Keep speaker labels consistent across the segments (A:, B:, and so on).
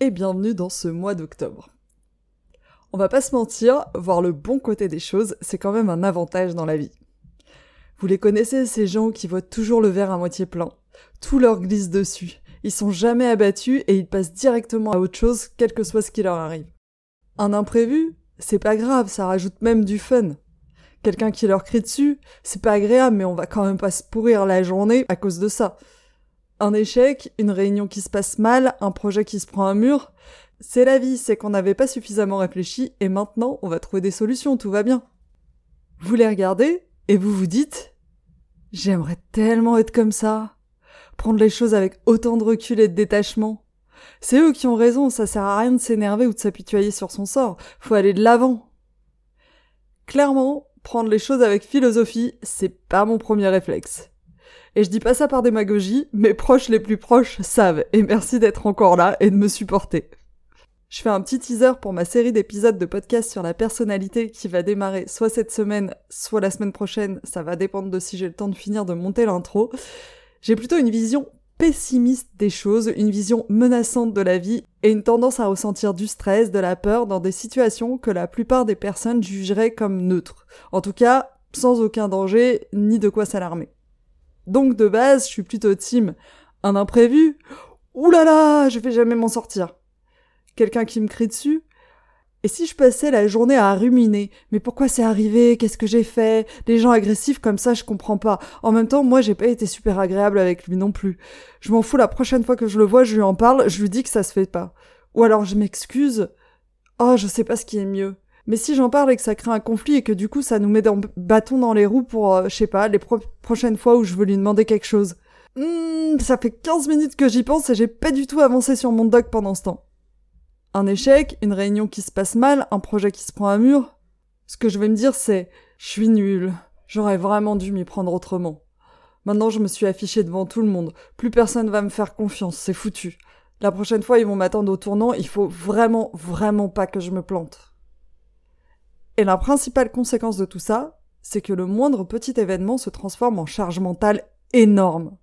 A: et bienvenue dans ce mois d'octobre. On va pas se mentir, voir le bon côté des choses, c'est quand même un avantage dans la vie. Vous les connaissez, ces gens qui voient toujours le verre à moitié plein. Tout leur glisse dessus. Ils sont jamais abattus et ils passent directement à autre chose, quel que soit ce qui leur arrive. Un imprévu, c'est pas grave, ça rajoute même du fun. Quelqu'un qui leur crie dessus, c'est pas agréable, mais on va quand même pas se pourrir la journée à cause de ça. Un échec, une réunion qui se passe mal, un projet qui se prend un mur, c'est la vie, c'est qu'on n'avait pas suffisamment réfléchi et maintenant on va trouver des solutions, tout va bien. Vous les regardez et vous vous dites J'aimerais tellement être comme ça. Prendre les choses avec autant de recul et de détachement. C'est eux qui ont raison, ça sert à rien de s'énerver ou de s'apitoyer sur son sort, faut aller de l'avant. Clairement, prendre les choses avec philosophie, c'est pas mon premier réflexe. Et je dis pas ça par démagogie, mes proches les plus proches savent, et merci d'être encore là et de me supporter. Je fais un petit teaser pour ma série d'épisodes de podcast sur la personnalité qui va démarrer soit cette semaine, soit la semaine prochaine, ça va dépendre de si j'ai le temps de finir de monter l'intro. J'ai plutôt une vision pessimiste des choses, une vision menaçante de la vie et une tendance à ressentir du stress, de la peur dans des situations que la plupart des personnes jugeraient comme neutres. En tout cas, sans aucun danger ni de quoi s'alarmer. Donc de base, je suis plutôt team un imprévu. Ouh là je vais jamais m'en sortir. Quelqu'un qui me crie dessus. Et si je passais la journée à ruminer, mais pourquoi c'est arrivé, qu'est-ce que j'ai fait, des gens agressifs comme ça, je comprends pas. En même temps, moi j'ai pas été super agréable avec lui non plus. Je m'en fous la prochaine fois que je le vois, je lui en parle, je lui dis que ça se fait pas. Ou alors je m'excuse. Oh, je sais pas ce qui est mieux. Mais si j'en parle et que ça crée un conflit et que du coup ça nous met dans bâton dans les roues pour, euh, je sais pas, les prochaines fois où je veux lui demander quelque chose. Hmm, ça fait 15 minutes que j'y pense et j'ai pas du tout avancé sur mon doc pendant ce temps. Un échec, une réunion qui se passe mal, un projet qui se prend à mur. Ce que je vais me dire c'est, je suis nul. J'aurais vraiment dû m'y prendre autrement. Maintenant je me suis affiché devant tout le monde. Plus personne va me faire confiance, c'est foutu. La prochaine fois ils vont m'attendre au tournant, il faut vraiment, vraiment pas que je me plante. Et la principale conséquence de tout ça, c'est que le moindre petit événement se transforme en charge mentale énorme.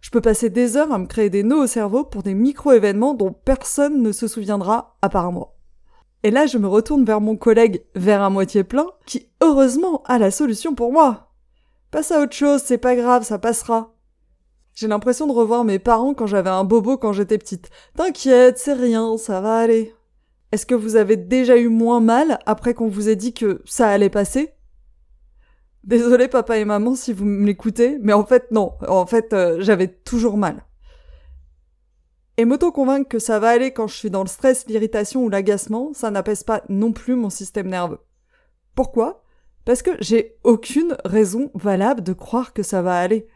A: Je peux passer des heures à me créer des nœuds au cerveau pour des micro-événements dont personne ne se souviendra à part moi. Et là, je me retourne vers mon collègue vers à moitié plein, qui heureusement a la solution pour moi. Passe à autre chose, c'est pas grave, ça passera. J'ai l'impression de revoir mes parents quand j'avais un bobo quand j'étais petite. T'inquiète, c'est rien, ça va aller. Est-ce que vous avez déjà eu moins mal après qu'on vous ait dit que ça allait passer? Désolé papa et maman si vous m'écoutez, mais en fait non, en fait euh, j'avais toujours mal. Et m'auto-convaincre que ça va aller quand je suis dans le stress, l'irritation ou l'agacement, ça n'apaise pas non plus mon système nerveux. Pourquoi? Parce que j'ai aucune raison valable de croire que ça va aller.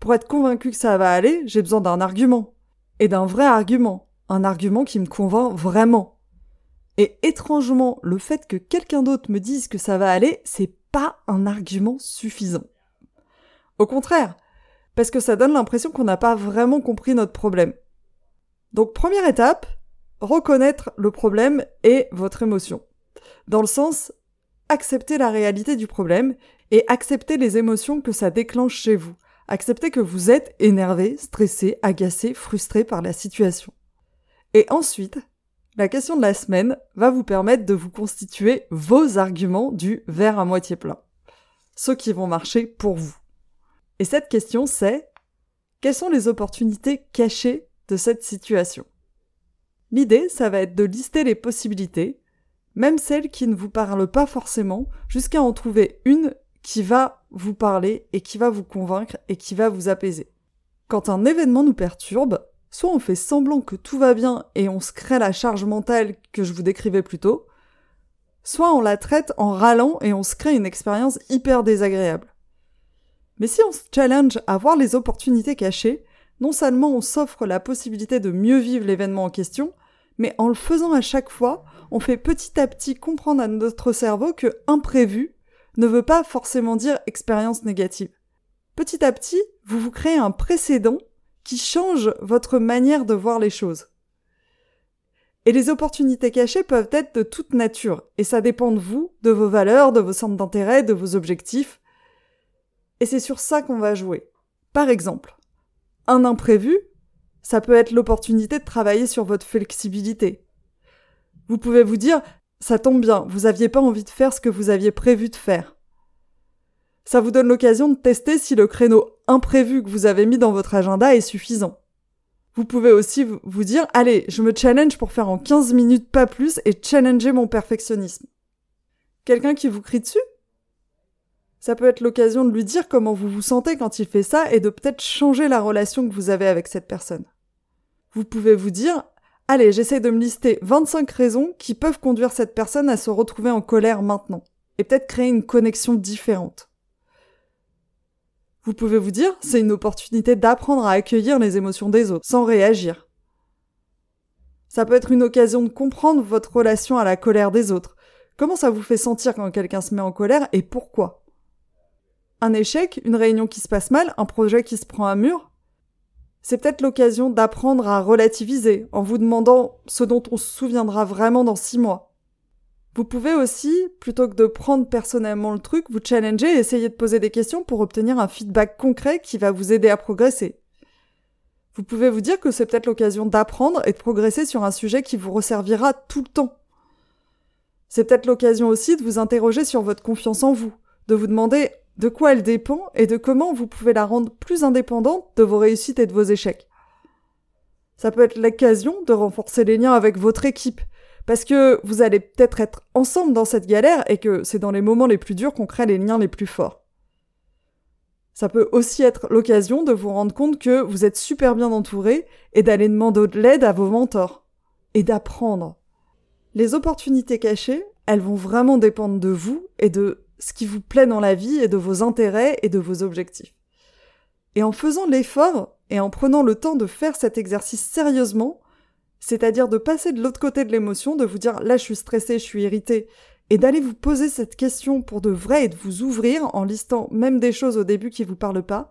A: Pour être convaincu que ça va aller, j'ai besoin d'un argument. Et d'un vrai argument. Un argument qui me convainc vraiment. Et étrangement, le fait que quelqu'un d'autre me dise que ça va aller, c'est pas un argument suffisant. Au contraire, parce que ça donne l'impression qu'on n'a pas vraiment compris notre problème. Donc première étape, reconnaître le problème et votre émotion. Dans le sens, accepter la réalité du problème et accepter les émotions que ça déclenche chez vous. Accepter que vous êtes énervé, stressé, agacé, frustré par la situation. Et ensuite, la question de la semaine va vous permettre de vous constituer vos arguments du verre à moitié plein. Ceux qui vont marcher pour vous. Et cette question c'est quelles sont les opportunités cachées de cette situation? L'idée, ça va être de lister les possibilités, même celles qui ne vous parlent pas forcément, jusqu'à en trouver une qui va vous parler et qui va vous convaincre et qui va vous apaiser. Quand un événement nous perturbe, soit on fait semblant que tout va bien et on se crée la charge mentale que je vous décrivais plus tôt, soit on la traite en râlant et on se crée une expérience hyper désagréable. Mais si on se challenge à voir les opportunités cachées, non seulement on s'offre la possibilité de mieux vivre l'événement en question, mais en le faisant à chaque fois, on fait petit à petit comprendre à notre cerveau que imprévu ne veut pas forcément dire expérience négative. Petit à petit, vous vous créez un précédent qui change votre manière de voir les choses. Et les opportunités cachées peuvent être de toute nature, et ça dépend de vous, de vos valeurs, de vos centres d'intérêt, de vos objectifs. Et c'est sur ça qu'on va jouer. Par exemple, un imprévu, ça peut être l'opportunité de travailler sur votre flexibilité. Vous pouvez vous dire, ça tombe bien, vous aviez pas envie de faire ce que vous aviez prévu de faire. Ça vous donne l'occasion de tester si le créneau imprévu que vous avez mis dans votre agenda est suffisant. Vous pouvez aussi vous dire, allez, je me challenge pour faire en 15 minutes pas plus et challenger mon perfectionnisme. Quelqu'un qui vous crie dessus? Ça peut être l'occasion de lui dire comment vous vous sentez quand il fait ça et de peut-être changer la relation que vous avez avec cette personne. Vous pouvez vous dire, allez, j'essaie de me lister 25 raisons qui peuvent conduire cette personne à se retrouver en colère maintenant et peut-être créer une connexion différente. Vous pouvez vous dire, c'est une opportunité d'apprendre à accueillir les émotions des autres, sans réagir. Ça peut être une occasion de comprendre votre relation à la colère des autres. Comment ça vous fait sentir quand quelqu'un se met en colère et pourquoi? Un échec, une réunion qui se passe mal, un projet qui se prend à mur? C'est peut-être l'occasion d'apprendre à relativiser en vous demandant ce dont on se souviendra vraiment dans six mois. Vous pouvez aussi, plutôt que de prendre personnellement le truc, vous challenger et essayer de poser des questions pour obtenir un feedback concret qui va vous aider à progresser. Vous pouvez vous dire que c'est peut-être l'occasion d'apprendre et de progresser sur un sujet qui vous resservira tout le temps. C'est peut-être l'occasion aussi de vous interroger sur votre confiance en vous, de vous demander de quoi elle dépend et de comment vous pouvez la rendre plus indépendante de vos réussites et de vos échecs. Ça peut être l'occasion de renforcer les liens avec votre équipe parce que vous allez peut-être être ensemble dans cette galère et que c'est dans les moments les plus durs qu'on crée les liens les plus forts. Ça peut aussi être l'occasion de vous rendre compte que vous êtes super bien entouré et d'aller demander de l'aide à vos mentors. Et d'apprendre. Les opportunités cachées, elles vont vraiment dépendre de vous et de ce qui vous plaît dans la vie et de vos intérêts et de vos objectifs. Et en faisant l'effort et en prenant le temps de faire cet exercice sérieusement, c'est-à-dire de passer de l'autre côté de l'émotion, de vous dire là je suis stressé, je suis irrité, et d'aller vous poser cette question pour de vrai et de vous ouvrir en listant même des choses au début qui vous parlent pas.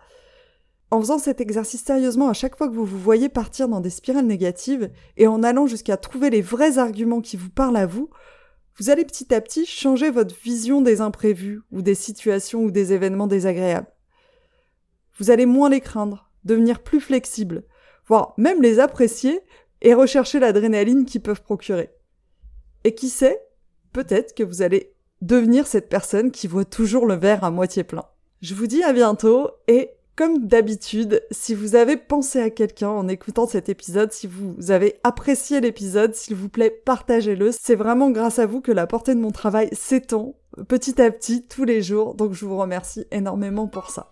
A: En faisant cet exercice sérieusement à chaque fois que vous vous voyez partir dans des spirales négatives et en allant jusqu'à trouver les vrais arguments qui vous parlent à vous, vous allez petit à petit changer votre vision des imprévus ou des situations ou des événements désagréables. Vous allez moins les craindre, devenir plus flexible, voire même les apprécier et rechercher l'adrénaline qu'ils peuvent procurer. Et qui sait, peut-être que vous allez devenir cette personne qui voit toujours le verre à moitié plein. Je vous dis à bientôt et comme d'habitude, si vous avez pensé à quelqu'un en écoutant cet épisode, si vous avez apprécié l'épisode, s'il vous plaît, partagez-le. C'est vraiment grâce à vous que la portée de mon travail s'étend petit à petit tous les jours, donc je vous remercie énormément pour ça.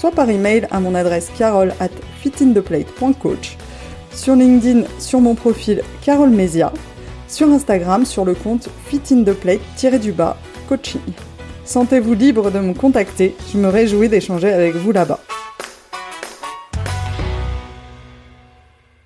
A: soit par email à mon adresse carole at fitintheplate.coach, sur LinkedIn sur mon profil Carole Mesia, sur Instagram sur le compte fitintheplate-du-bas coaching. Sentez-vous libre de me contacter, je me réjouis d'échanger avec vous là-bas.